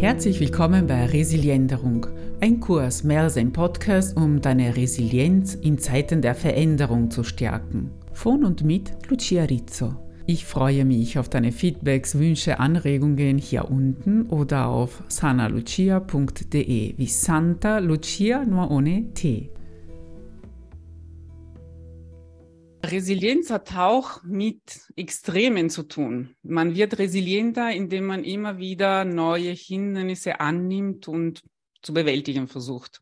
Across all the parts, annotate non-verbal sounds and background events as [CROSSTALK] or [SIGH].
Herzlich willkommen bei Resilienderung, ein Kurs mehr als ein Podcast, um deine Resilienz in Zeiten der Veränderung zu stärken. Von und mit Lucia Rizzo. Ich freue mich auf deine Feedbacks, Wünsche, Anregungen hier unten oder auf sanalucia.de wie Santa Lucia nur ohne T. Resilienz hat auch mit Extremen zu tun. Man wird resilienter, indem man immer wieder neue Hindernisse annimmt und zu bewältigen versucht.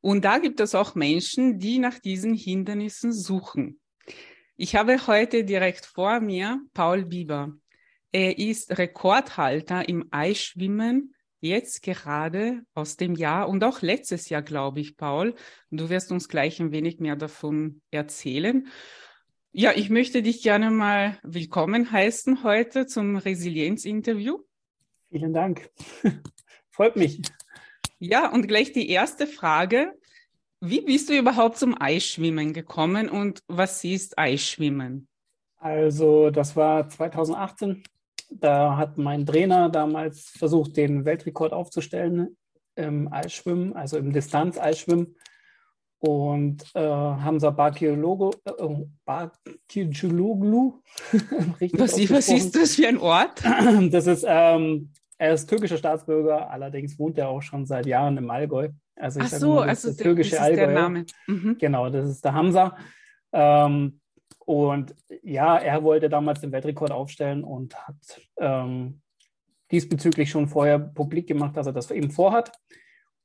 Und da gibt es auch Menschen, die nach diesen Hindernissen suchen. Ich habe heute direkt vor mir Paul Bieber. Er ist Rekordhalter im Eisschwimmen jetzt gerade aus dem Jahr und auch letztes Jahr, glaube ich, Paul. Du wirst uns gleich ein wenig mehr davon erzählen. Ja, ich möchte dich gerne mal willkommen heißen heute zum Resilienz-Interview. Vielen Dank. [LAUGHS] Freut mich. Ja, und gleich die erste Frage. Wie bist du überhaupt zum Eisschwimmen gekommen und was ist Eisschwimmen? Also, das war 2018 da hat mein Trainer damals versucht, den Weltrekord aufzustellen im Eisschwimmen, also im Distanz-Eisschwimmen. Und äh, Hamza Bakiroglu, äh, [LAUGHS] was, was ist das für ein Ort? [CLEARS THROAT] Das ist, ähm, er ist türkischer Staatsbürger, allerdings wohnt er auch schon seit Jahren im Allgäu. Also ich Ach so, mal, also der, türkische das ist Allgäu. der Name. Mhm. Genau, das ist der Hamza. Ähm, und ja, er wollte damals den Weltrekord aufstellen und hat ähm, diesbezüglich schon vorher publik gemacht, dass er das eben vorhat.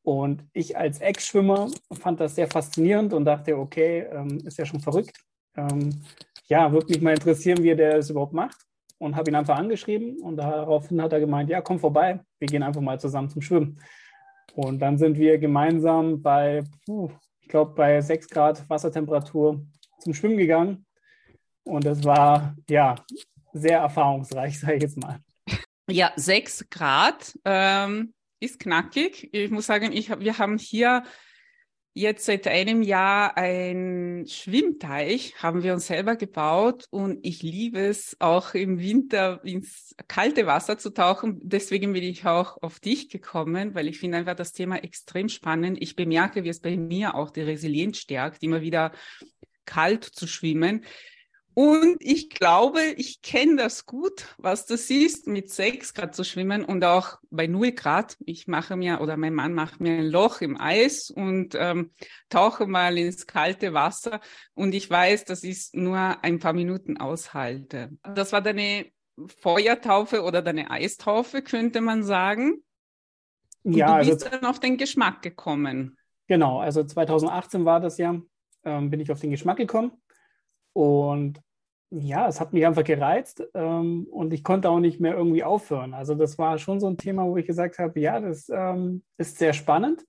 Und ich als Ex-Schwimmer fand das sehr faszinierend und dachte, okay, ähm, ist ja schon verrückt. Ähm, ja, würde mich mal interessieren, wie er das überhaupt macht. Und habe ihn einfach angeschrieben und daraufhin hat er gemeint, ja, komm vorbei, wir gehen einfach mal zusammen zum Schwimmen. Und dann sind wir gemeinsam bei, puh, ich glaube, bei 6 Grad Wassertemperatur zum Schwimmen gegangen und das war ja sehr erfahrungsreich, [LAUGHS] sage ich jetzt mal. Ja, sechs Grad ähm, ist knackig. Ich muss sagen, ich, wir haben hier jetzt seit einem Jahr ein Schwimmteich, haben wir uns selber gebaut und ich liebe es auch im Winter ins kalte Wasser zu tauchen. Deswegen bin ich auch auf dich gekommen, weil ich finde einfach das Thema extrem spannend. Ich bemerke, wie es bei mir auch die Resilienz stärkt, immer wieder kalt zu schwimmen. Und ich glaube, ich kenne das gut, was das ist, mit sechs Grad zu schwimmen und auch bei null Grad. Ich mache mir oder mein Mann macht mir ein Loch im Eis und ähm, tauche mal ins kalte Wasser und ich weiß, dass ich nur ein paar Minuten aushalte. Das war deine Feuertaufe oder deine Eistaufe, könnte man sagen. Und ja, du bist also, dann auf den Geschmack gekommen. Genau, also 2018 war das ja, ähm, bin ich auf den Geschmack gekommen. Und ja, es hat mich einfach gereizt ähm, und ich konnte auch nicht mehr irgendwie aufhören. Also das war schon so ein Thema, wo ich gesagt habe, ja, das ähm, ist sehr spannend.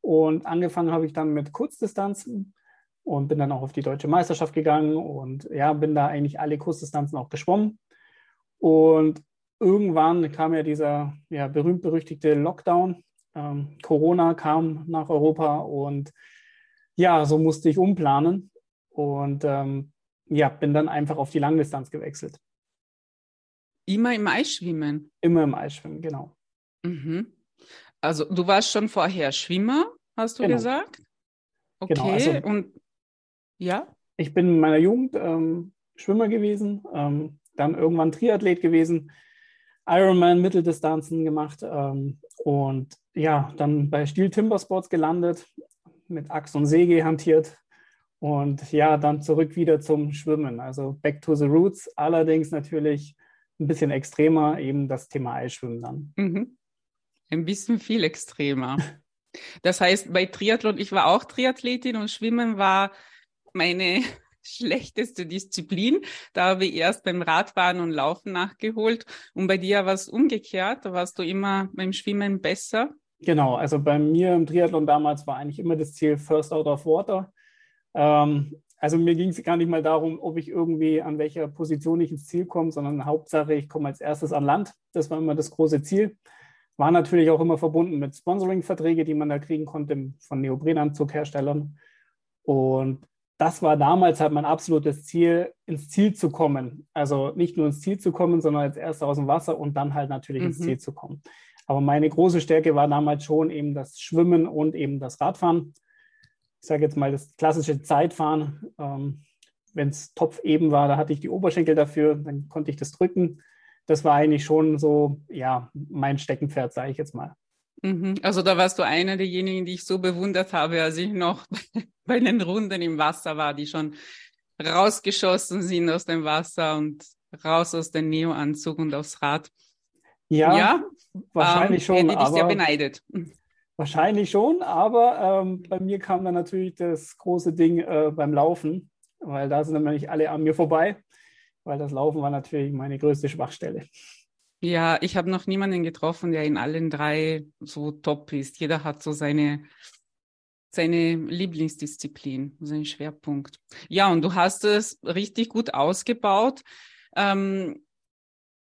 Und angefangen habe ich dann mit Kurzdistanzen und bin dann auch auf die deutsche Meisterschaft gegangen und ja, bin da eigentlich alle Kurzdistanzen auch geschwommen. Und irgendwann kam ja dieser ja, berühmt-berüchtigte Lockdown. Ähm, Corona kam nach Europa und ja, so musste ich umplanen. Und ähm, ja, bin dann einfach auf die Langdistanz gewechselt. Immer im Eisschwimmen? Immer im Eisschwimmen, genau. Mhm. Also du warst schon vorher Schwimmer, hast du genau. gesagt? Okay, genau, also, und ja? Ich bin in meiner Jugend ähm, Schwimmer gewesen, ähm, dann irgendwann Triathlet gewesen, Ironman Mitteldistanzen gemacht ähm, und ja, dann bei Steel Timber Sports gelandet, mit Axt und Säge hantiert, und ja, dann zurück wieder zum Schwimmen. Also back to the roots. Allerdings natürlich ein bisschen extremer, eben das Thema Eisschwimmen dann. Mhm. Ein bisschen viel extremer. [LAUGHS] Das heißt, bei Triathlon, ich war auch Triathletin und Schwimmen war meine [LAUGHS] schlechteste Disziplin. Da habe ich erst beim Radfahren und Laufen nachgeholt. Und bei dir war es umgekehrt. Da warst du immer beim Schwimmen besser. Genau, also bei mir im Triathlon damals war eigentlich immer das Ziel First Out of Water. Ähm, also mir ging es gar nicht mal darum, ob ich irgendwie an welcher Position ich ins Ziel komme, sondern Hauptsache, ich komme als erstes an Land. Das war immer das große Ziel. War natürlich auch immer verbunden mit Sponsoring-Verträge, die man da kriegen konnte von Neoprenanzugherstellern. Und das war damals halt mein absolutes Ziel, ins Ziel zu kommen. Also nicht nur ins Ziel zu kommen, sondern als erster aus dem Wasser und dann halt natürlich mhm. ins Ziel zu kommen. Aber meine große Stärke war damals schon eben das Schwimmen und eben das Radfahren. Ich sage jetzt mal das klassische Zeitfahren. Ähm, Wenn es Topf eben war, da hatte ich die Oberschenkel dafür, dann konnte ich das drücken. Das war eigentlich schon so, ja, mein Steckenpferd, sage ich jetzt mal. Mhm. Also da warst du einer derjenigen, die ich so bewundert habe, als ich noch [LAUGHS] bei den Runden im Wasser war, die schon rausgeschossen sind aus dem Wasser und raus aus dem Neo-Anzug und aufs Rad. Ja, ja wahrscheinlich ähm, schon. Hätte ich sehr beneidet. Wahrscheinlich schon, aber ähm, bei mir kam dann natürlich das große Ding äh, beim Laufen, weil da sind nämlich alle an mir vorbei, weil das Laufen war natürlich meine größte Schwachstelle. Ja, ich habe noch niemanden getroffen, der in allen drei so top ist. Jeder hat so seine, seine Lieblingsdisziplin, seinen Schwerpunkt. Ja, und du hast es richtig gut ausgebaut. Ähm,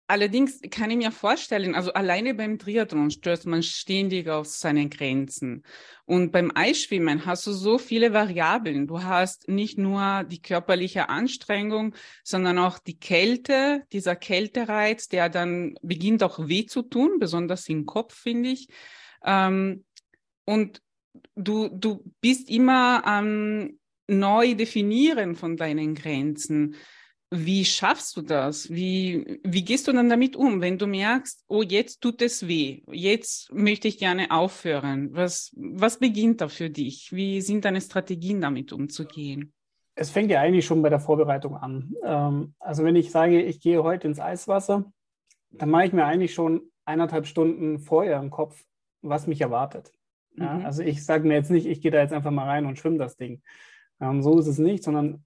Allerdings kann ich mir vorstellen, also alleine beim Triathlon stößt man ständig auf seine Grenzen. Und beim Eisschwimmen hast du so viele Variablen. Du hast nicht nur die körperliche Anstrengung, sondern auch die Kälte, dieser Kältereiz, der dann beginnt auch weh zu tun, besonders im Kopf, finde ich. Ähm, und du, du bist immer am neu definieren von deinen Grenzen. Wie schaffst du das? Wie, wie gehst du dann damit um, wenn du merkst, oh, jetzt tut es weh, jetzt möchte ich gerne aufhören? Was, was beginnt da für dich? Wie sind deine Strategien damit umzugehen? Es fängt ja eigentlich schon bei der Vorbereitung an. Ähm, also wenn ich sage, ich gehe heute ins Eiswasser, dann mache ich mir eigentlich schon eineinhalb Stunden vorher im Kopf, was mich erwartet. Ja, mhm. Also ich sage mir jetzt nicht, ich gehe da jetzt einfach mal rein und schwimme das Ding. Ähm, so ist es nicht, sondern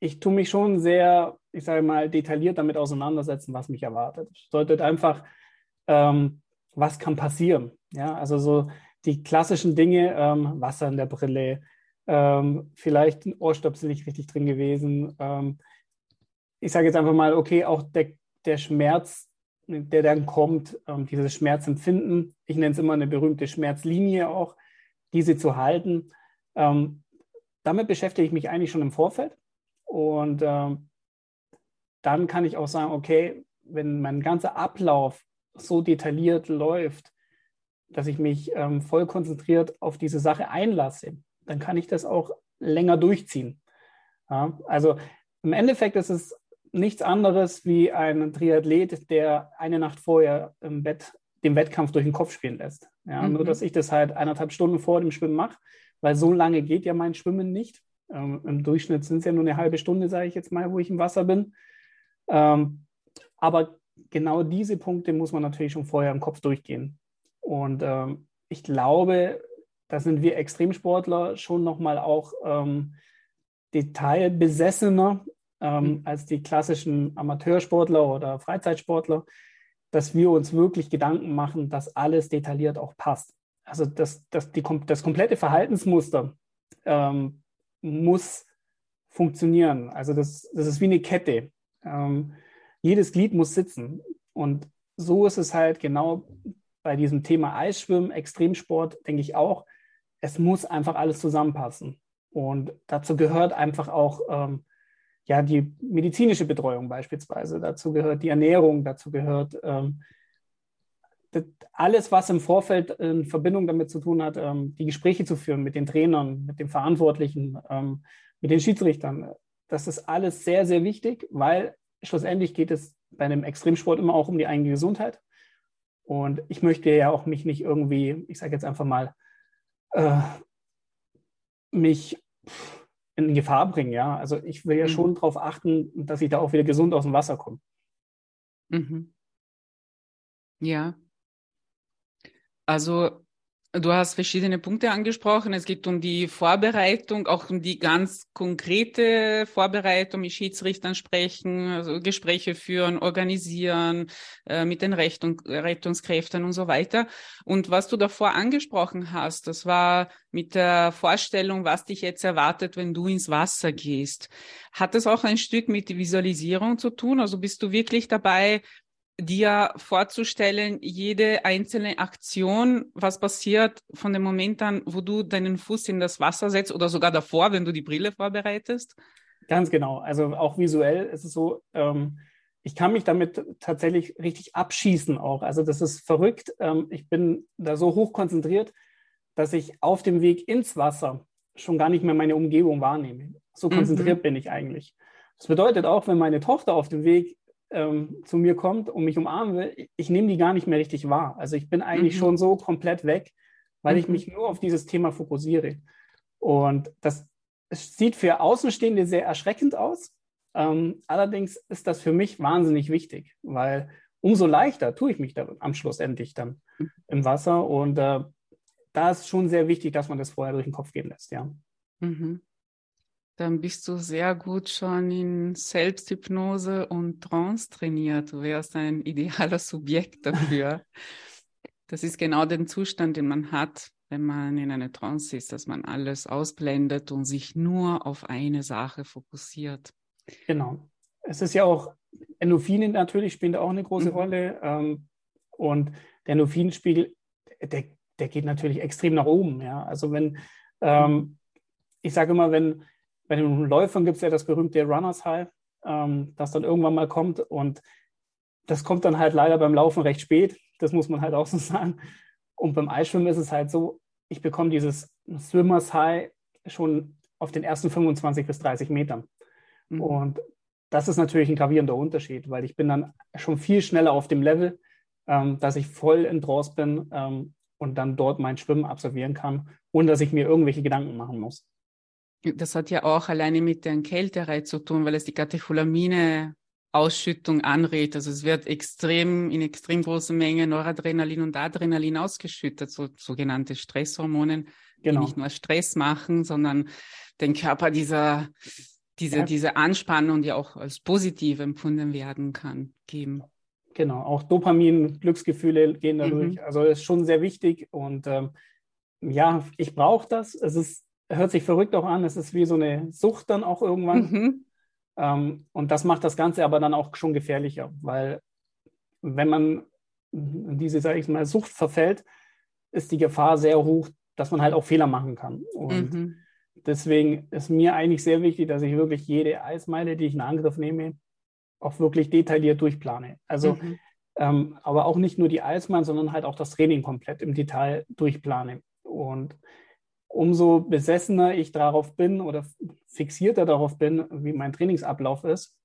ich tue mich schon sehr, ich sage mal, detailliert damit auseinandersetzen, was mich erwartet. Das bedeutet einfach, ähm, was kann passieren. Ja, also so die klassischen Dinge, ähm, Wasser in der Brille, ähm, vielleicht ein Ohrstöpsel nicht richtig drin gewesen. Ähm, ich sage jetzt einfach mal, okay, auch der, der Schmerz, der dann kommt, ähm, dieses Schmerzempfinden, ich nenne es immer eine berühmte Schmerzlinie auch, diese zu halten. Ähm, damit beschäftige ich mich eigentlich schon im Vorfeld. Und dann kann ich auch sagen, okay, wenn mein ganzer Ablauf so detailliert läuft, dass ich mich ähm, voll konzentriert auf diese Sache einlasse, dann kann ich das auch länger durchziehen. Ja, also im Endeffekt ist es nichts anderes wie ein Triathlet, der eine Nacht vorher im Bett den Wettkampf durch den Kopf spielen lässt. Ja, mhm. Nur, dass ich das halt eineinhalb Stunden vor dem Schwimmen mache, weil so lange geht ja mein Schwimmen nicht. Ähm, Im Durchschnitt sind es ja nur eine halbe Stunde, sage ich jetzt mal, wo ich im Wasser bin. Ähm, aber genau diese Punkte muss man natürlich schon vorher im Kopf durchgehen. Und ähm, ich glaube, da sind wir Extremsportler schon nochmal auch ähm, detailbesessener ähm, mhm. als die klassischen Amateursportler oder Freizeitsportler, dass wir uns wirklich Gedanken machen, dass alles detailliert auch passt. Also dass, dass die, das komplette Verhaltensmuster ähm, muss funktionieren. Also das, das ist wie eine Kette. Ähm, jedes Glied muss sitzen. Und so ist es halt genau bei diesem Thema Eisschwimmen, Extremsport, denke ich auch. Es muss einfach alles zusammenpassen. Und dazu gehört einfach auch ähm, ja, die medizinische Betreuung beispielsweise. Dazu gehört die Ernährung, dazu gehört ähm, alles, was im Vorfeld in Verbindung damit zu tun hat, ähm, die Gespräche zu führen mit den Trainern, mit den Verantwortlichen, ähm, mit den Schiedsrichtern, das ist alles sehr, sehr wichtig, weil schlussendlich geht es bei einem Extremsport immer auch um die eigene Gesundheit. Und ich möchte ja auch mich nicht irgendwie, ich sage jetzt einfach mal, äh, mich in Gefahr bringen, ja. Also ich will ja mhm. schon darauf achten, dass ich da auch wieder gesund aus dem Wasser komme. Mhm. Ja, also du hast verschiedene Punkte angesprochen. Es geht um die Vorbereitung, auch um die ganz konkrete Vorbereitung mit Schiedsrichtern sprechen, also Gespräche führen, organisieren äh, mit den Rettung, Rettungskräften und so weiter. Und was du davor angesprochen hast, das war mit der Vorstellung, was dich jetzt erwartet, wenn du ins Wasser gehst. Hat das auch ein Stück mit Visualisierung zu tun? Also bist du wirklich dabei, dir vorzustellen, jede einzelne Aktion, was passiert von dem Moment an, wo du deinen Fuß in das Wasser setzt oder sogar davor, wenn du die Brille vorbereitest? Ganz genau. Also auch visuell ist es so, ähm, ich kann mich damit tatsächlich richtig abschießen auch. Also das ist verrückt. Ähm, ich bin da so hoch konzentriert, dass ich auf dem Weg ins Wasser schon gar nicht mehr meine Umgebung wahrnehme. So konzentriert mhm. bin ich eigentlich. Das bedeutet auch, wenn meine Tochter auf dem Weg ähm, zu mir kommt und mich umarmen will, ich nehme die gar nicht mehr richtig wahr. Also ich bin eigentlich mhm. schon so komplett weg, weil mhm. ich mich nur auf dieses Thema fokussiere. Und das sieht für Außenstehende sehr erschreckend aus. Ähm, allerdings ist das für mich wahnsinnig wichtig, weil umso leichter tue ich mich da am Schluss endlich dann mhm. im Wasser. Und äh, da ist schon sehr wichtig, dass man das vorher durch den Kopf gehen lässt, ja. Mhm dann bist du sehr gut schon in Selbsthypnose und Trance trainiert. Du wärst ein idealer Subjekt dafür. [LAUGHS] das ist genau der Zustand, den man hat, wenn man in einer Trance ist, dass man alles ausblendet und sich nur auf eine Sache fokussiert. Genau. Es ist ja auch, Endorphine natürlich spielen da auch eine große mhm. Rolle. Ähm, und der Endorphinspiegel, der, der geht natürlich extrem nach oben. Ja? Also wenn, ähm, ich sage immer, wenn, bei den Läufern gibt es ja das berühmte Runners High, ähm, das dann irgendwann mal kommt und das kommt dann halt leider beim Laufen recht spät. Das muss man halt auch so [LAUGHS] sagen. Und beim Eisschwimmen ist es halt so, ich bekomme dieses Swimmers High schon auf den ersten 25 bis 30 Metern. Mhm. Und das ist natürlich ein gravierender Unterschied, weil ich bin dann schon viel schneller auf dem Level, ähm, dass ich voll in Draws bin ähm, und dann dort mein Schwimmen absolvieren kann, ohne dass ich mir irgendwelche Gedanken machen muss. Das hat ja auch alleine mit der Kälterei zu tun, weil es die Katecholamine Ausschüttung anregt. Also es wird extrem in extrem großer Menge Noradrenalin und Adrenalin ausgeschüttet, so sogenannte Stresshormonen, genau. die nicht nur Stress machen, sondern den Körper dieser diese, ja. diese Anspannung, die auch als positiv empfunden werden kann, geben. Genau, auch Dopamin, Glücksgefühle gehen dadurch. Mhm. Also ist schon sehr wichtig und ähm, ja, ich brauche das. Es ist hört sich verrückt auch an. Es ist wie so eine Sucht dann auch irgendwann. Mhm. Ähm, und das macht das Ganze aber dann auch schon gefährlicher, weil wenn man in diese, sage ich mal, Sucht verfällt, ist die Gefahr sehr hoch, dass man halt auch Fehler machen kann. Und mhm. deswegen ist mir eigentlich sehr wichtig, dass ich wirklich jede Eismeile, die ich in Angriff nehme, auch wirklich detailliert durchplane. Also, mhm. ähm, aber auch nicht nur die Eismeilen, sondern halt auch das Training komplett im Detail durchplane. Und umso besessener ich darauf bin oder fixierter darauf bin, wie mein Trainingsablauf ist,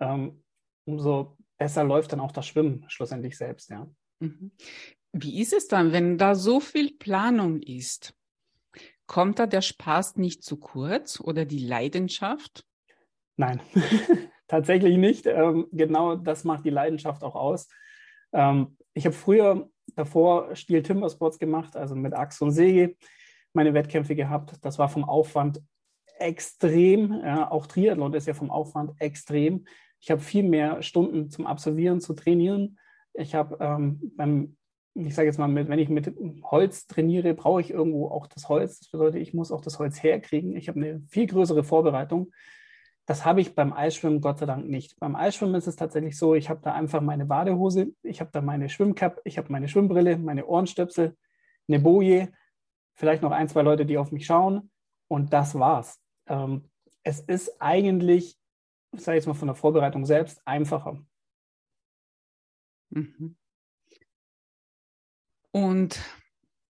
ähm, umso besser läuft dann auch das Schwimmen schlussendlich selbst, ja. Mhm. Wie ist es dann, wenn da so viel Planung ist? Kommt da der Spaß nicht zu kurz oder die Leidenschaft? Nein, [LAUGHS] tatsächlich nicht. Ähm, genau das macht die Leidenschaft auch aus. Ähm, ich habe früher davor Stil Timber Sports gemacht, also mit Axt und Säge meine Wettkämpfe gehabt. Das war vom Aufwand extrem. Ja, auch Triathlon ist ja vom Aufwand extrem. Ich habe viel mehr Stunden zum Absolvieren, zu trainieren. Ich habe ähm, beim, ich sage jetzt mal, wenn ich mit Holz trainiere, brauche ich irgendwo auch das Holz. Das bedeutet, ich muss auch das Holz herkriegen. Ich habe eine viel größere Vorbereitung. Das habe ich beim Eisschwimmen Gott sei Dank nicht. Beim Eisschwimmen ist es tatsächlich so, ich habe da einfach meine Badehose, ich habe da meine Schwimmcap, ich habe meine Schwimmbrille, meine Ohrenstöpsel, eine Boje, vielleicht noch ein, zwei Leute, die auf mich schauen und das war's. Ähm, es ist eigentlich, ich sage jetzt mal von der Vorbereitung selbst, einfacher. Mhm. Und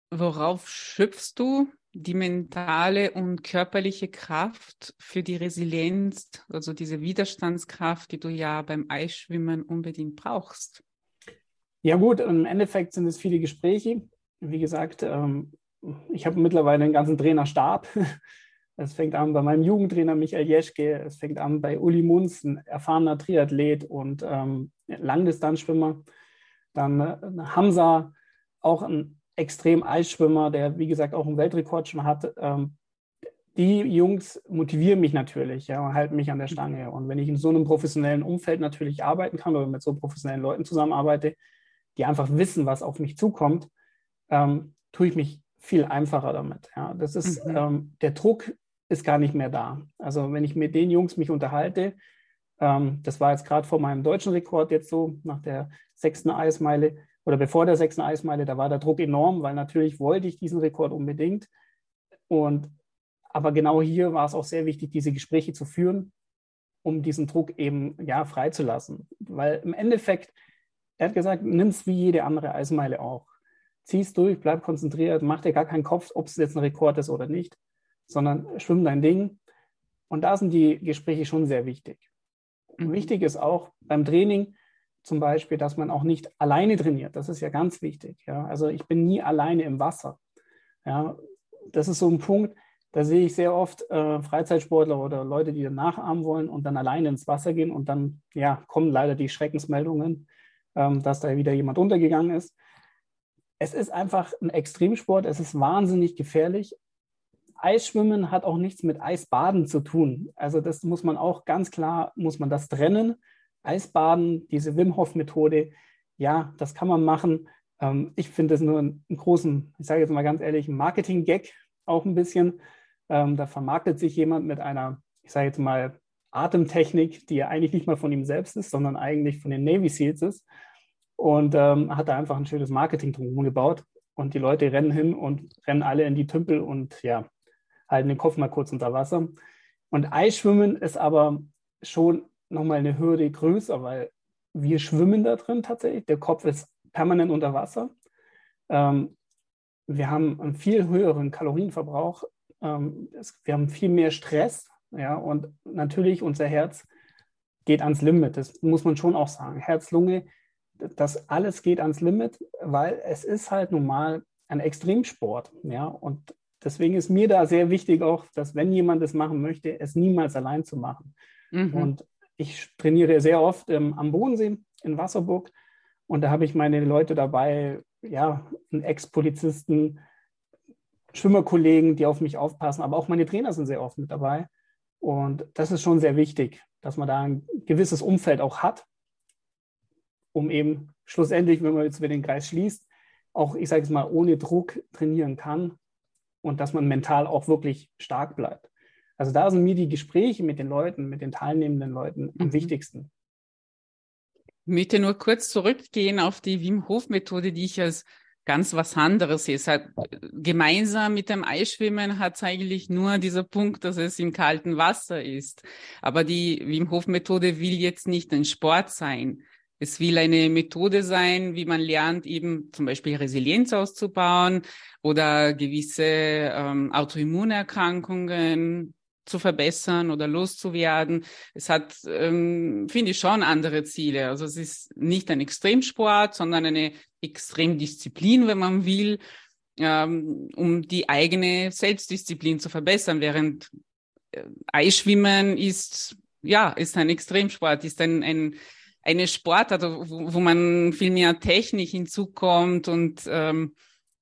worauf schöpfst du die mentale und körperliche Kraft für die Resilienz, also diese Widerstandskraft, die du ja beim Eisschwimmen unbedingt brauchst? Ja gut, im Endeffekt sind es viele Gespräche. Wie gesagt, ähm, ich habe mittlerweile einen ganzen Trainerstab. [LAUGHS] Es fängt an bei meinem Jugendtrainer Michael Jeschke, es fängt an bei Uli Munz, ein erfahrener Triathlet und ähm, Langdistanzschwimmer. Dann äh, Hamza, auch ein extrem Eisschwimmer, der wie gesagt auch einen Weltrekord schon hat. Ähm, die Jungs motivieren mich natürlich ja, und halten mich an der Stange. Und wenn ich in so einem professionellen Umfeld natürlich arbeiten kann oder mit so professionellen Leuten zusammenarbeite, die einfach wissen, was auf mich zukommt, ähm, tue ich mich viel einfacher damit. Ja. Das ist, mhm. ähm, der Druck ist gar nicht mehr da. Also wenn ich mit den Jungs mich unterhalte, Ähm, das war jetzt gerade vor meinem deutschen Rekord jetzt so, nach der sechsten Eismeile oder bevor der sechsten Eismeile, da war der Druck enorm, weil natürlich wollte ich diesen Rekord unbedingt. Und aber genau hier war es auch sehr wichtig, diese Gespräche zu führen, um diesen Druck eben ja freizulassen. Weil im Endeffekt, er hat gesagt, nimm es wie jede andere Eismeile auch. Zieh es durch, bleib konzentriert, mach dir gar keinen Kopf, ob es jetzt ein Rekord ist oder nicht, sondern schwimm dein Ding. Und da sind die Gespräche schon sehr wichtig. Mhm. Wichtig ist auch beim Training zum Beispiel, dass man auch nicht alleine trainiert. Das ist ja ganz wichtig. Ja? Also ich bin nie alleine im Wasser. Ja? Das ist so ein Punkt, da sehe ich sehr oft äh, Freizeitsportler oder Leute, die dann nachahmen wollen und dann alleine ins Wasser gehen und dann ja, kommen leider die Schreckensmeldungen, ähm, dass da wieder jemand untergegangen ist. Es ist einfach ein Extremsport, es ist wahnsinnig gefährlich. Eisschwimmen hat auch nichts mit Eisbaden zu tun. Also das muss man auch ganz klar, muss man das trennen. Eisbaden, diese Wim Hof Methode, ja, das kann man machen. Ähm, ich finde es nur einen großen, ich sage jetzt mal ganz ehrlich, Marketing-Gag auch ein bisschen. Ähm, da vermarktet sich jemand mit einer, ich sage jetzt mal, Atemtechnik, die ja eigentlich nicht mal von ihm selbst ist, sondern eigentlich von den Navy SEALs ist. Und ähm, hat da einfach ein schönes Marketing drumherum gebaut. Und die Leute rennen hin und rennen alle in die Tümpel und ja, halten den Kopf mal kurz unter Wasser. Und Eisschwimmen ist aber schon nochmal eine Hürde größer, weil wir schwimmen da drin tatsächlich. Der Kopf ist permanent unter Wasser. Ähm, wir haben einen viel höheren Kalorienverbrauch. Ähm, es, wir haben viel mehr Stress. Ja, und natürlich unser Herz geht ans Limit. Das muss man schon auch sagen. Herz, Lunge, das alles geht ans Limit, weil es ist halt normal ein Extremsport. Ja, und deswegen ist mir da sehr wichtig auch, dass wenn jemand das machen möchte, es niemals allein zu machen. Mhm. Und ich trainiere sehr oft ähm, am Bodensee in Wasserburg und da habe ich meine Leute dabei, ja, Ex-Polizisten, Schwimmerkollegen, die auf mich aufpassen, aber auch meine Trainer sind sehr oft mit dabei. Und das ist schon sehr wichtig, dass man da ein gewisses Umfeld auch hat, um eben schlussendlich, wenn man jetzt wieder den Kreis schließt, auch, ich sage es mal, ohne Druck trainieren kann und dass man mental auch wirklich stark bleibt. Also da sind mir die Gespräche mit den Leuten, mit den teilnehmenden Leuten am mhm. wichtigsten. Ich möchte nur kurz zurückgehen auf die Wim Hof Methode, die ich als ganz was anderes sehe. Es hat, gemeinsam mit dem Eisschwimmen hat es eigentlich nur dieser Punkt, dass es im kalten Wasser ist. Aber die Wim Hof Methode will jetzt nicht ein Sport sein. Es will eine Methode sein, wie man lernt, eben zum Beispiel Resilienz auszubauen oder gewisse ähm, Autoimmunerkrankungen zu verbessern oder loszuwerden. Es hat, ähm, finde ich, schon andere Ziele. Also es ist nicht ein Extremsport, sondern eine Extremdisziplin, wenn man will, ähm, um die eigene Selbstdisziplin zu verbessern, während äh, Eisschwimmen ist, ja, ist ein Extremsport, ist ein, ein eine Sportart, wo, wo man viel mehr Technik hinzukommt und ähm,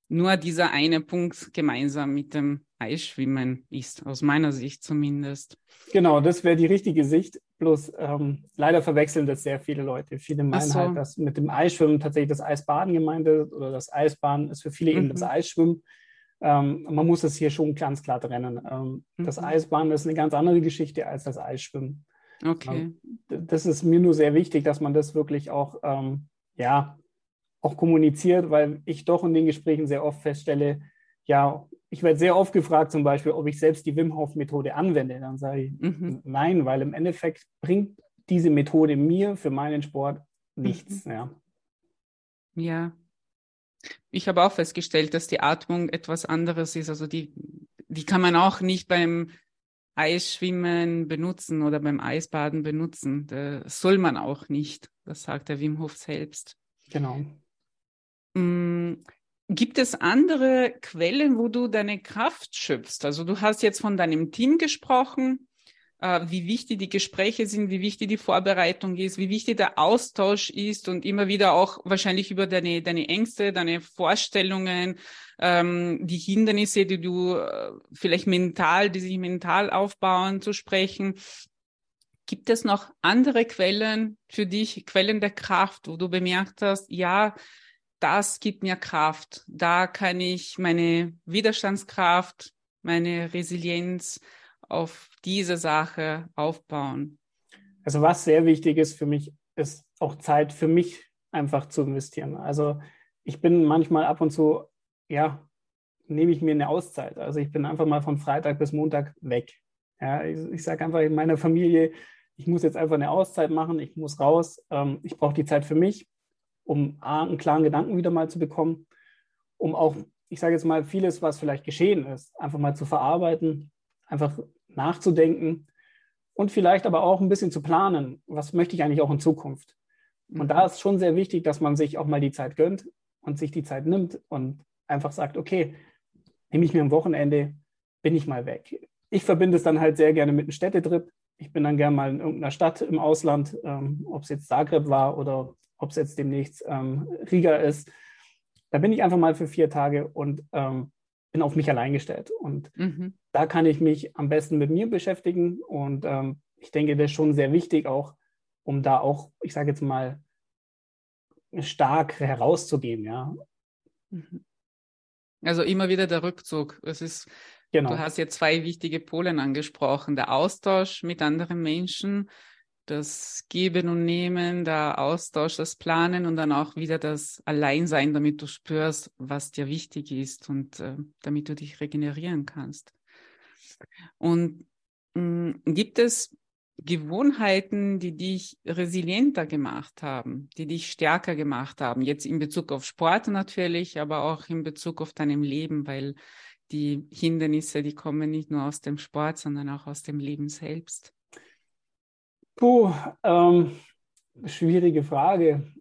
nur dieser eine Punkt gemeinsam mit dem Eisschwimmen ist, aus meiner Sicht zumindest. Genau, das wäre die richtige Sicht. Bloß ähm, leider verwechseln das sehr viele Leute. Viele meinen so. halt, dass mit dem Eisschwimmen tatsächlich das Eisbaden gemeint ist oder das Eisbaden ist für viele mhm. eben das mhm. Eisschwimmen. Ähm, man muss es hier schon ganz klar trennen. Ähm, mhm. Das Eisbaden ist eine ganz andere Geschichte als das Eisschwimmen. Okay. Ähm, das ist mir nur sehr wichtig, dass man das wirklich auch, ähm, ja, auch kommuniziert, weil ich doch in den Gesprächen sehr oft feststelle, ja, ich werde sehr oft gefragt, zum Beispiel, ob ich selbst die Wim Hof Methode anwende. Dann sage ich mhm. nein, weil im Endeffekt bringt diese Methode mir für meinen Sport nichts. Mhm. Ja. ja. Ich habe auch festgestellt, dass die Atmung etwas anderes ist. Also die, die kann man auch nicht beim Eisschwimmen benutzen oder beim Eisbaden benutzen. Das soll man auch nicht. Das sagt der Wim Hof selbst. Genau. Mm, Gibt es andere Quellen, wo du deine Kraft schöpfst? Also du hast jetzt von deinem Team gesprochen, wie wichtig die Gespräche sind, wie wichtig die Vorbereitung ist, wie wichtig der Austausch ist und immer wieder auch wahrscheinlich über deine, deine Ängste, deine Vorstellungen, ähm, die Hindernisse, die du äh, vielleicht mental, die sich mental aufbauen, zu sprechen. Gibt es noch andere Quellen für dich, Quellen der Kraft, wo du bemerkt hast, ja, das gibt mir Kraft. Da kann ich meine Widerstandskraft, meine Resilienz auf diese Sache aufbauen. Also was sehr wichtig ist für mich, ist auch Zeit für mich einfach zu investieren. Also ich bin manchmal ab und zu, ja, nehme ich mir eine Auszeit. Also ich bin einfach mal von Freitag bis Montag weg. Ja, ich, ich sage einfach in meiner Familie, ich muss jetzt einfach eine Auszeit machen, ich muss raus, ähm, ich brauche die Zeit für mich, um A, einen klaren Gedanken wieder mal zu bekommen, um auch, ich sage jetzt mal, vieles, was vielleicht geschehen ist, einfach mal zu verarbeiten, einfach nachzudenken und vielleicht aber auch ein bisschen zu planen, was möchte ich eigentlich auch in Zukunft. Und da ist schon sehr wichtig, dass man sich auch mal die Zeit gönnt und sich die Zeit nimmt und einfach sagt, okay, nehme ich mir am Wochenende, bin ich mal weg. Ich verbinde es dann halt sehr gerne mit einem Städtetrip. Ich bin dann gerne mal in irgendeiner Stadt im Ausland, ähm, ob es jetzt Zagreb war oder ob es jetzt demnächst ähm, Riga ist. Da bin ich einfach mal für vier Tage und ähm, bin auf mich allein gestellt. Und mhm. da kann ich mich am besten mit mir beschäftigen. Und ähm, ich denke, das ist schon sehr wichtig, auch um da auch, ich sage jetzt mal, stark herauszugehen, ja. Mhm. Also immer wieder der Rückzug. Es ist, genau. du hast ja zwei wichtige Polen angesprochen. Der Austausch mit anderen Menschen, das Geben und Nehmen, der Austausch, das Planen und dann auch wieder das Alleinsein, damit du spürst, was dir wichtig ist und äh, damit du dich regenerieren kannst. Und mh, mm, gibt es Gewohnheiten, die dich resilienter gemacht haben, die dich stärker gemacht haben. Jetzt in Bezug auf Sport natürlich, aber auch in Bezug auf deinem Leben, weil die Hindernisse, die kommen nicht nur aus dem Sport, sondern auch aus dem Leben selbst. Puh, ähm, schwierige Frage.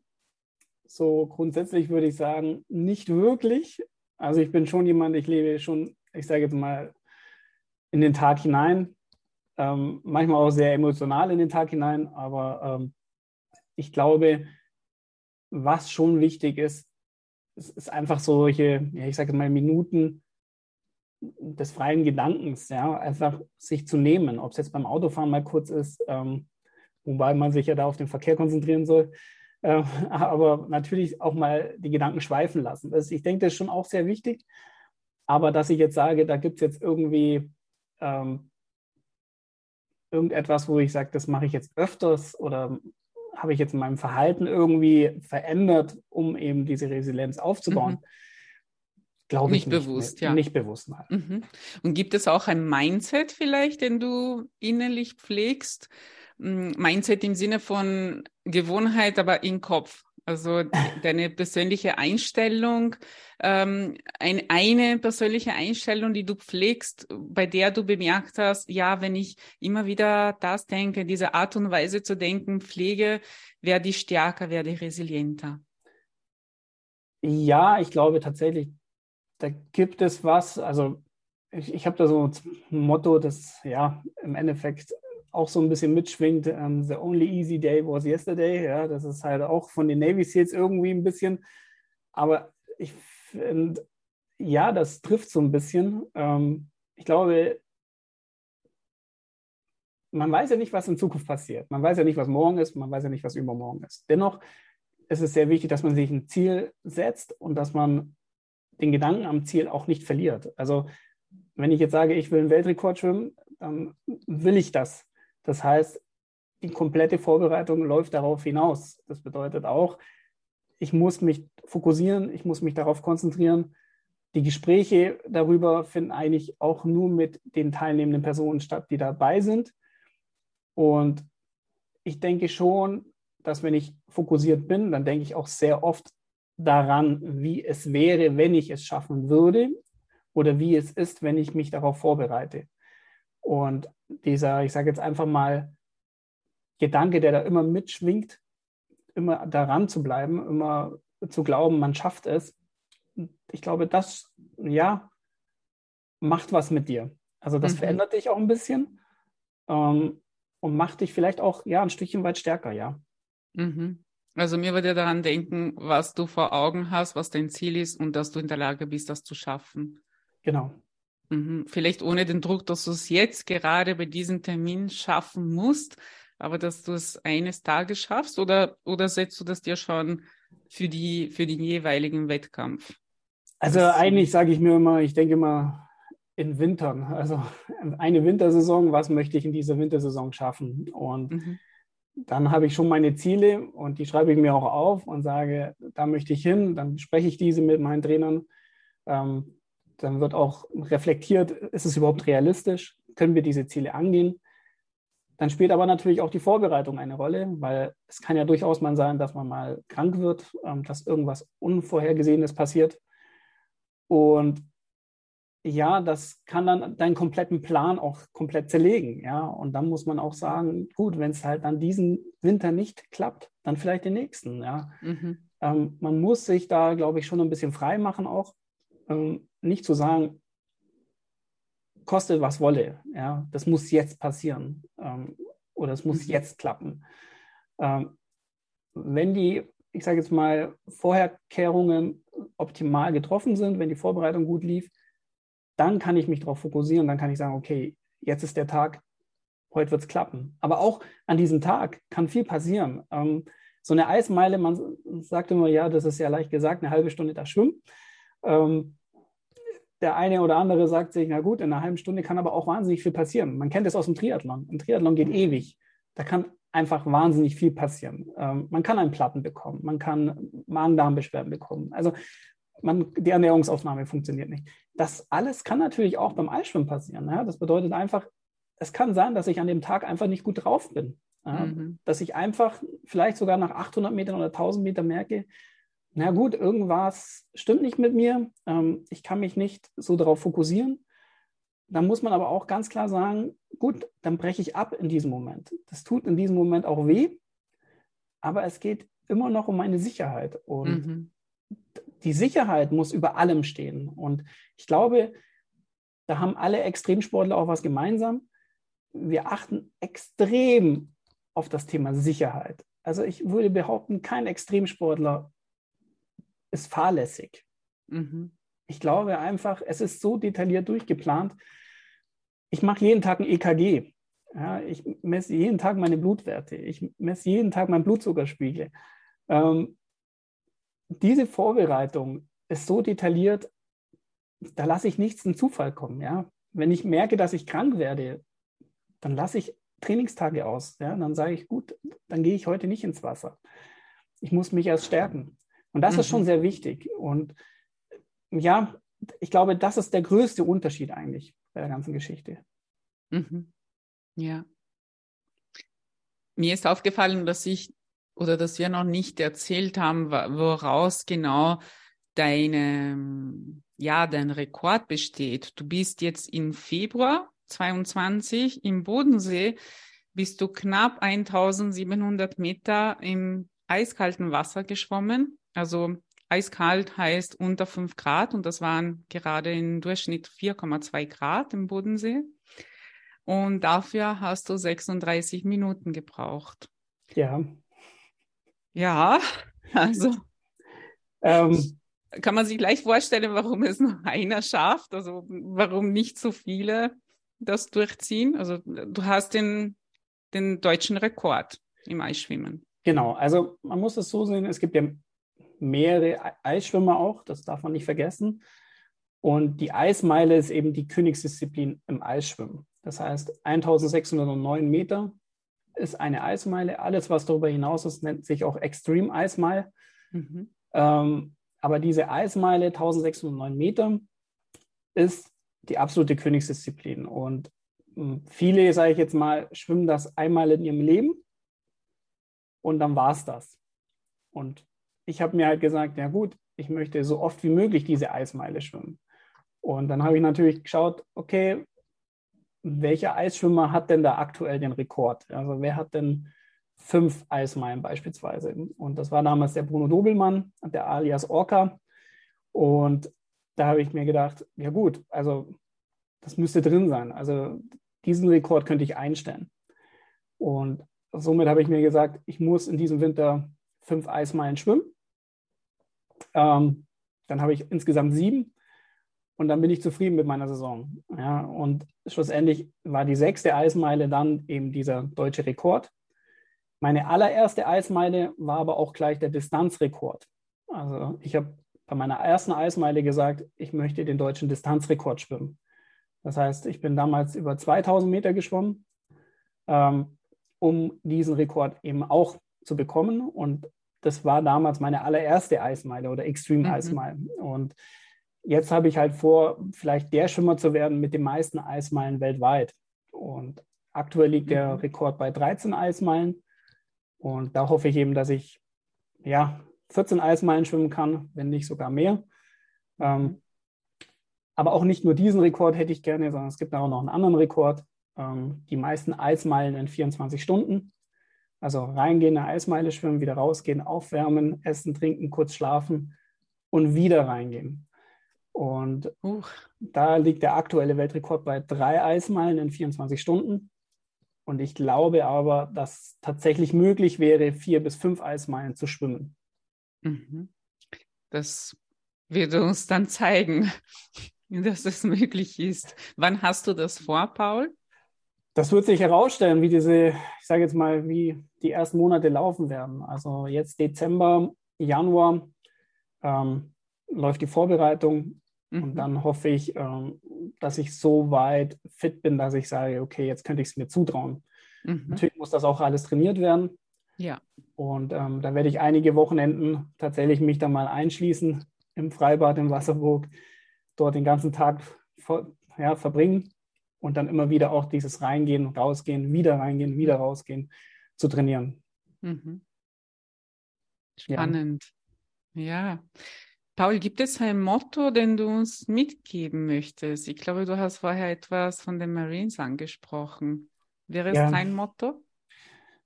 So grundsätzlich würde ich sagen, nicht wirklich. Also ich bin schon jemand, ich lebe schon, ich sage jetzt mal, in den Tag hinein ähm, manchmal auch sehr emotional in den Tag hinein, aber ähm, ich glaube, was schon wichtig ist, ist, ist einfach solche, ja, ich sage mal, Minuten des freien Gedankens, ja, einfach sich zu nehmen, ob es jetzt beim Autofahren mal kurz ist, ähm, wobei man sich ja da auf den Verkehr konzentrieren soll, äh, [LAUGHS] aber natürlich auch mal die Gedanken schweifen lassen. Das, ich denke, das ist schon auch sehr wichtig, aber dass ich jetzt sage, da gibt es jetzt irgendwie ähm, irgendetwas, wo ich sage, das mache ich jetzt öfters oder habe ich jetzt in meinem Verhalten irgendwie verändert, um eben diese Resilienz aufzubauen? Mhm. Glaube ich nicht. bewusst, ja. Nicht bewusst mal. Mhm. Und gibt es auch ein Mindset vielleicht, den du innerlich pflegst? Mm, Mindset im Sinne von Gewohnheit, aber im Kopf. Also [LAUGHS] deine persönliche Einstellung, ähm, ein, eine persönliche Einstellung, die du pflegst, bei der du bemerkt hast, ja, wenn ich immer wieder das denke, diese Art und Weise zu denken pflege, werde ich stärker, werde ich resilienter. Ja, ich glaube tatsächlich, da gibt es was. Also ich, ich habe da so ein Motto, das ja im Endeffekt auch so ein bisschen mitschwingt. Ähm, the only easy day was yesterday. Ja, das ist halt auch von den Navy Seals irgendwie ein bisschen. Aber ich finde, ja, das trifft so ein bisschen. Ähm, ich glaube, man weiß ja nicht, was in Zukunft passiert. Man weiß ja nicht, was morgen ist. Man weiß ja nicht, was übermorgen ist. Dennoch ist es sehr wichtig, dass man sich ein Ziel setzt und dass man den Gedanken am Ziel auch nicht verliert. Also wenn ich jetzt sage, ich will einen Weltrekord schwimmen, dann will ich das. Das heißt, die komplette Vorbereitung läuft darauf hinaus. Das bedeutet auch, ich muss mich fokussieren, ich muss mich darauf konzentrieren. Die Gespräche darüber finden eigentlich auch nur mit den teilnehmenden Personen statt, die dabei sind. Und ich denke schon, dass wenn ich fokussiert bin, dann denke ich auch sehr oft daran, wie es wäre, wenn ich es schaffen würde oder wie es ist, wenn ich mich darauf vorbereite. Und dieser, ich sage jetzt einfach mal, Gedanke, der da immer mitschwingt, immer daran zu bleiben, immer zu glauben, man schafft es, ich glaube, das, ja, macht was mit dir. Also das mhm. verändert dich auch ein bisschen ähm, und macht dich vielleicht auch, ja, ein Stückchen weit stärker, ja. Mhm. Also mir würde daran denken, was du vor Augen hast, was dein Ziel ist und dass du in der Lage bist, das zu schaffen. Genau. Mhm. Vielleicht ohne den Druck, dass du es jetzt gerade bei diesem Termin schaffen musst, aber dass du es eines Tages schaffst oder, oder setzt du das dir schon für, die, für den jeweiligen Wettkampf? Also das eigentlich sage ich mir immer, ich denke immer in Wintern. Also eine Wintersaison, was möchte ich in dieser Wintersaison schaffen? Und mhm. dann habe ich schon meine Ziele und die schreibe ich mir auch auf und sage, da möchte ich hin. Dann bespreche ich diese mit meinen Trainern. Ähm, dann wird auch reflektiert, ist es überhaupt realistisch? Können wir diese Ziele angehen? Dann spielt aber natürlich auch die Vorbereitung eine Rolle, weil es kann ja durchaus mal sein, dass man mal krank wird, ähm, dass irgendwas Unvorhergesehenes passiert. Und ja, das kann dann deinen kompletten Plan auch komplett zerlegen. Ja, und dann muss man auch sagen, gut, wenn es halt dann diesen Winter nicht klappt, dann vielleicht den nächsten. Ja, mhm. ähm, man muss sich da, glaube ich, schon ein bisschen frei machen, auch ähm, nicht zu sagen, koste was wolle. Ja, das muss jetzt passieren ähm, oder es muss mhm. jetzt klappen. Ähm, wenn die, ich sage jetzt mal, Vorherkehrungen optimal getroffen sind, wenn die Vorbereitung gut lief, dann kann ich mich darauf fokussieren, dann kann ich sagen, okay, jetzt ist der Tag, heute wird es klappen. Aber auch an diesem Tag kann viel passieren. Ähm, so eine Eismeile, man sagt immer, ja, das ist ja leicht gesagt, eine halbe Stunde da schwimmen. Ähm, der eine oder andere sagt sich, na gut, in einer halben Stunde kann aber auch wahnsinnig viel passieren. Man kennt es aus dem Triathlon. Ein Triathlon geht ewig. Da kann einfach wahnsinnig viel passieren. Ähm, man kann einen Platten bekommen, man kann Magen-Darm-Beschwerden bekommen. Also man, die Ernährungsaufnahme funktioniert nicht. Das alles kann natürlich auch beim Eisschwimmen passieren. Ja? Das bedeutet einfach, es kann sein, dass ich an dem Tag einfach nicht gut drauf bin. Ja? Mhm. Dass ich einfach vielleicht sogar nach 800 Metern oder 1000 Metern merke, na gut, irgendwas stimmt nicht mit mir. Ähm, ich kann mich nicht so darauf fokussieren. Dann muss man aber auch ganz klar sagen, gut, dann breche ich ab in diesem Moment. Das tut in diesem Moment auch weh, aber es geht immer noch um meine Sicherheit. Und mhm die Sicherheit muss über allem stehen. Und ich glaube, da haben alle Extremsportler auch was gemeinsam. Wir achten extrem auf das Thema Sicherheit. Also ich würde behaupten, kein Extremsportler ist fahrlässig. Mhm. Ich glaube einfach, es ist so detailliert durchgeplant. Ich mache jeden Tag ein EKG. Ja, ich messe jeden Tag meine Blutwerte. Ich messe jeden Tag meinen Blutzuckerspiegel. Ähm, diese Vorbereitung ist so detailliert, da lasse ich nichts zum Zufall kommen. Ja? Wenn ich merke, dass ich krank werde, dann lasse ich Trainingstage aus. Ja? Dann sage ich, gut, dann gehe ich heute nicht ins Wasser. Ich muss mich erst stärken. Und das mhm. ist schon mhm. sehr wichtig. Und ja, ich glaube, das ist der größte Unterschied eigentlich bei der ganzen Geschichte. Mhm. Ja. Mir ist aufgefallen, dass ich oder dass wir noch nicht erzählt haben, woraus genau deine, ja, dein Rekord besteht. Du bist jetzt im Februar 22 im Bodensee, bist du knapp 1700 Meter im eiskalten Wasser geschwommen. Also eiskalt heißt unter 5 Grad und das waren gerade im Durchschnitt 4,2 Grad im Bodensee. Und dafür hast du 36 Minuten gebraucht. Ja, ja, [LAUGHS] also ähm, kann man sich gleich vorstellen, warum es nur einer schafft, also warum nicht so viele das durchziehen. Also du hast den, den deutschen Rekord im Eisschwimmen. Genau, also man muss es so sehen, es gibt ja mehrere Eisschwimmer auch, das darf man nicht vergessen. Und die Eismeile ist eben die Königsdisziplin im Eisschwimmen. Das heißt 1609 Meter ist eine Eismeile. Alles, was darüber hinaus ist, nennt sich auch Extreme Eismeile. Mhm. Ähm, aber diese Eismeile, 1609 Meter, ist die absolute Königsdisziplin. Und hm, viele, sage ich jetzt mal, schwimmen das einmal in ihrem Leben und dann war es das. Und ich habe mir halt gesagt, ja gut, ich möchte so oft wie möglich diese Eismeile schwimmen. Und dann habe ich natürlich geschaut, okay, welcher Eisschwimmer hat denn da aktuell den Rekord? Also wer hat denn fünf Eismeilen beispielsweise? Und das war damals der Bruno Dobelmann, der alias Orca. Und da habe ich mir gedacht, ja gut, also das müsste drin sein. Also diesen Rekord könnte ich einstellen. Und somit habe ich mir gesagt, ich muss in diesem Winter fünf Eismeilen schwimmen. Ähm, dann habe ich insgesamt sieben. Und dann bin ich zufrieden mit meiner Saison. Ja, und schlussendlich war die sechste Eismeile dann eben dieser deutsche Rekord. Meine allererste Eismeile war aber auch gleich der Distanzrekord. Also ich habe bei meiner ersten Eismeile gesagt, ich möchte den deutschen Distanzrekord schwimmen. Das heißt, ich bin damals über 2000 Meter geschwommen. Ähm, um diesen Rekord eben auch zu bekommen. Und das war damals meine allererste Eismeile oder Extreme mhm. Eismeile. Und jetzt habe ich halt vor, vielleicht der Schwimmer zu werden mit den meisten Eismeilen weltweit. Und aktuell liegt mhm. der Rekord bei 13 Eismeilen. Und da hoffe ich eben, dass ich ja 14 Eismeilen schwimmen kann, wenn nicht sogar mehr. Ähm, aber auch nicht nur diesen Rekord hätte ich gerne, sondern es gibt auch noch einen anderen Rekord. Ähm, die meisten Eismeilen in 24 Stunden. Also reingehen, eine Eismeile schwimmen, wieder rausgehen, aufwärmen, essen, trinken, kurz schlafen und wieder reingehen. Und uh. da liegt der aktuelle Weltrekord bei drei Eismeilen in 24 Stunden. Und ich glaube aber, dass tatsächlich möglich wäre, vier bis fünf Eismeilen zu schwimmen. Mhm. Das wird uns dann zeigen, [LAUGHS] dass es möglich ist. Wann hast du das vor, Paul? Das wird sich herausstellen, wie diese, ich sage jetzt mal, wie die ersten Monate laufen werden. Also jetzt Dezember, Januar ähm, läuft die Vorbereitung mhm. und dann hoffe ich, ähm, dass ich so weit fit bin, dass ich sage, okay, jetzt könnte ich es mir zutrauen. Mhm. Natürlich muss das auch alles trainiert werden. Ja. Und ähm, da werde ich einige Wochenenden tatsächlich mich dann mal einschließen im Freibad in Wasserburg, dort den ganzen Tag ja, verbringen und dann immer wieder auch dieses Reingehen, Rausgehen, wieder reingehen, wieder rausgehen zu trainieren. Mhm. Spannend. Ja. ja. Paul, gibt es ein Motto, den du uns mitgeben möchtest? Ich glaube, du hast vorher etwas von den Marines angesprochen. Wäre es ja. dein Motto?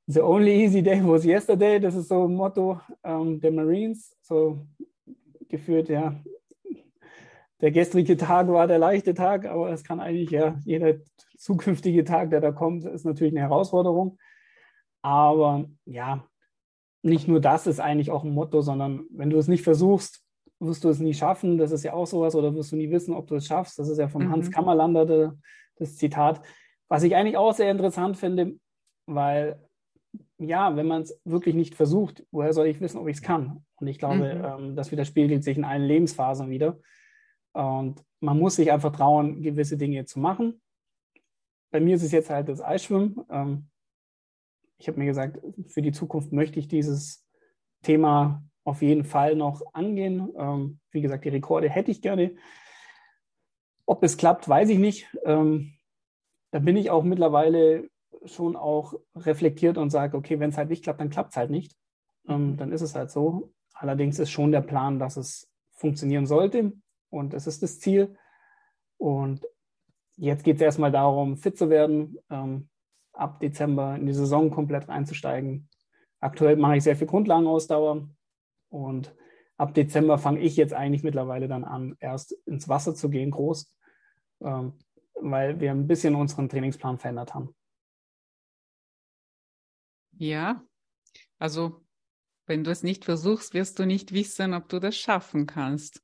The only easy day was yesterday. Das ist so ein Motto ähm, der Marines. So geführt, ja, der gestrige Tag war der leichte Tag, aber es kann eigentlich ja jeder zukünftige Tag, der da kommt, ist natürlich eine Herausforderung. Aber ja, nicht nur das ist eigentlich auch ein Motto, sondern wenn du es nicht versuchst, wirst du es nie schaffen. Das ist ja auch sowas, oder wirst du nie wissen, ob du es schaffst. Das ist ja von mhm. Hans Kammerlander das Zitat, was ich eigentlich auch sehr interessant finde, weil ja, wenn man es wirklich nicht versucht, woher soll ich wissen, ob ich es kann? Und ich glaube, mhm. ähm, das widerspiegelt sich in allen Lebensphasen wieder. Und man muss sich einfach trauen, gewisse Dinge zu machen. Bei mir ist es jetzt halt das Eisschwimmen. Ähm, ich habe mir gesagt, für die Zukunft möchte ich dieses Thema auf jeden Fall noch angehen. Ähm, wie gesagt, die Rekorde hätte ich gerne. Ob es klappt, weiß ich nicht. Ähm, da bin ich auch mittlerweile schon auch reflektiert und sage, okay, wenn es halt nicht klappt, dann klappt es halt nicht. Mhm. dann ist es halt so. Allerdings ist schon der Plan, dass es funktionieren sollte. Und das ist das Ziel. Und jetzt geht es erstmal darum, fit zu werden, ähm, ab Dezember in die Saison komplett reinzusteigen. Aktuell mache ich sehr viel Grundlagenausdauer und ab Dezember fange ich jetzt eigentlich mittlerweile dann an, erst ins Wasser zu gehen, groß, ähm, weil wir ein bisschen unseren Trainingsplan verändert haben. Ja, also wenn du es nicht versuchst, wirst du nicht wissen, ob du das schaffen kannst.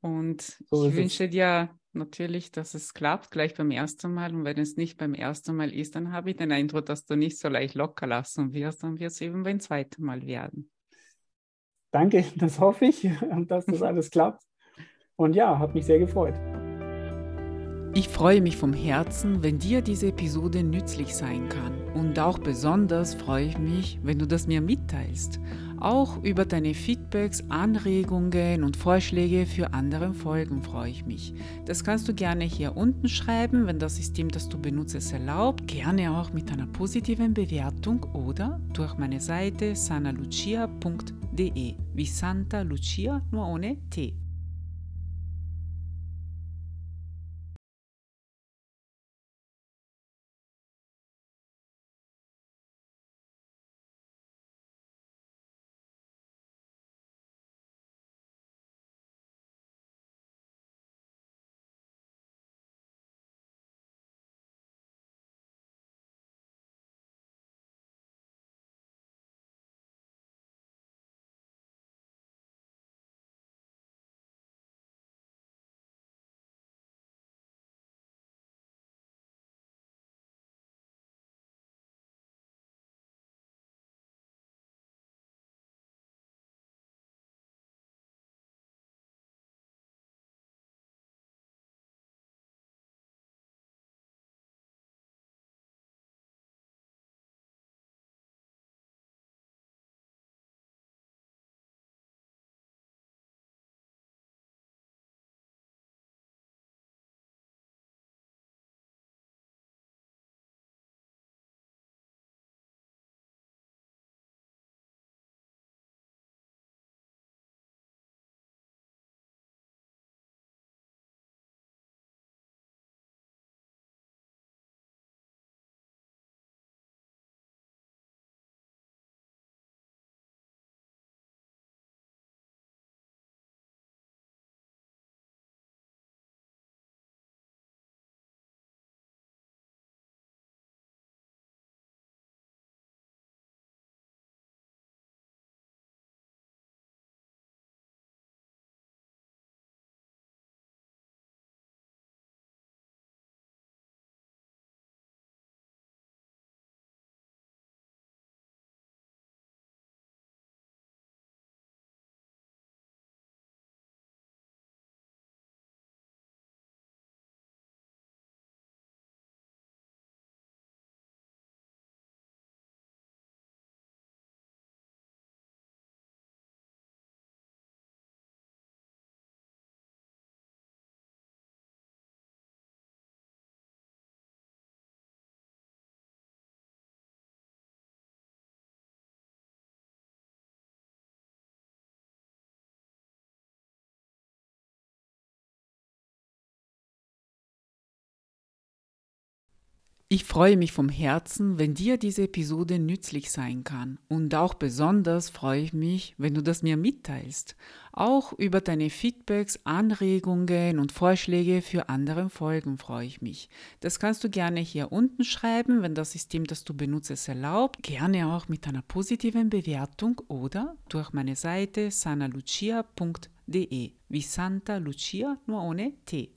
Und so ich wünsche es. dir natürlich, dass es klappt, gleich beim ersten Mal. Und wenn es nicht beim ersten Mal ist, dann habe ich den Eindruck, dass du nicht so leicht locker lassen wirst, dann wird es eben beim zweiten Mal werden. Danke, das hoffe ich, [LAUGHS] dass das alles klappt. Und ja, hat mich sehr gefreut. Ich freue mich vom Herzen, wenn dir diese Episode nützlich sein kann. Und auch besonders freue ich mich, wenn du das mir mitteilst. Auch über deine Feedbacks, Anregungen und Vorschläge für andere Folgen freue ich mich. Das kannst du gerne hier unten schreiben, wenn das System, das du benutzt, es erlaubt. Gerne auch mit einer positiven Bewertung oder durch meine Seite sanalucia.de wie Santa Lucia nur ohne T. Ich freue mich vom Herzen, wenn dir diese Episode nützlich sein kann. Und auch besonders freue ich mich, wenn du das mir mitteilst. Auch über deine Feedbacks, Anregungen und Vorschläge für andere Folgen freue ich mich. Das kannst du gerne hier unten schreiben, wenn das System, das du benutzt, es erlaubt. Gerne auch mit einer positiven Bewertung oder durch meine Seite sanalucia.de wie Santa Lucia nur ohne T.